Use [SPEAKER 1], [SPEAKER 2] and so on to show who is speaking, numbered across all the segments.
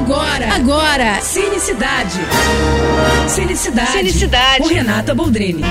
[SPEAKER 1] Agora, agora, Cinecidade. Cinecidade.
[SPEAKER 2] Cinecidade.
[SPEAKER 1] Com Renata Boldrini.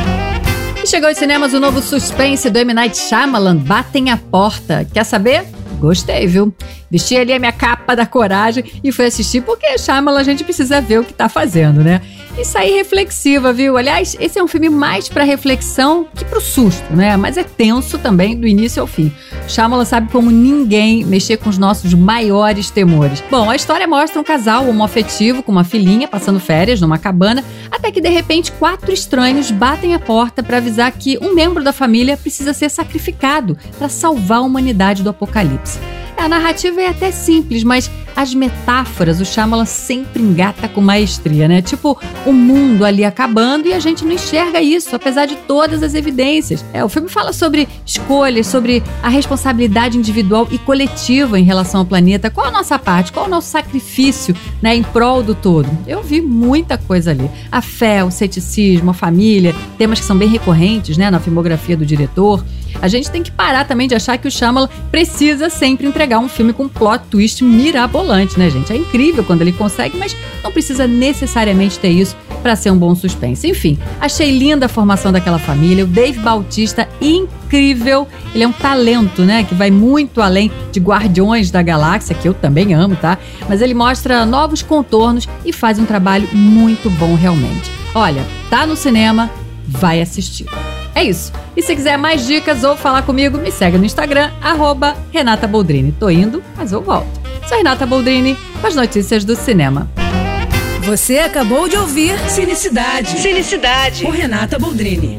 [SPEAKER 3] E chegou aos cinemas o novo suspense do M. Night Shyamalan, Batem a Porta. Quer saber? Gostei, viu? Vesti ali a minha capa da coragem e fui assistir porque Shyamalan a gente precisa ver o que tá fazendo, né? E saí reflexiva, viu? Aliás, esse é um filme mais para reflexão que pro susto, né? Mas é tenso também do início ao fim. Shyamalan sabe como ninguém mexer com os nossos maiores temores. Bom, a história mostra um casal homoafetivo com uma filhinha passando férias numa cabana, até que de repente quatro estranhos batem a porta para avisar que um membro da família precisa ser sacrificado para salvar a humanidade do apocalipse. A narrativa é até simples, mas as metáforas o Shyamalan sempre engata com maestria, né? Tipo, o mundo ali acabando e a gente não enxerga isso, apesar de todas as evidências. É, o filme fala sobre escolhas, sobre a responsabilidade individual e coletiva em relação ao planeta. Qual a nossa parte? Qual o nosso sacrifício, né, em prol do todo? Eu vi muita coisa ali. A fé, o ceticismo, a família, temas que são bem recorrentes, né, na filmografia do diretor. A gente tem que parar também de achar que o Shyamalan precisa sempre entregar um filme com plot twist mirabolante, né, gente? É incrível quando ele consegue, mas não precisa necessariamente ter isso para ser um bom suspense. Enfim, achei linda a formação daquela família. O Dave Bautista, incrível. Ele é um talento, né? Que vai muito além de Guardiões da Galáxia, que eu também amo, tá? Mas ele mostra novos contornos e faz um trabalho muito bom realmente. Olha, tá no cinema, vai assistir. É isso. E se quiser mais dicas ou falar comigo, me segue no Instagram, arroba Renata Boldrini. Tô indo, mas eu volto. Sou Renata Boldrini com as notícias do cinema.
[SPEAKER 1] Você acabou de ouvir Cinecidade.
[SPEAKER 2] Cinecidade.
[SPEAKER 1] Com Renata Boldrini.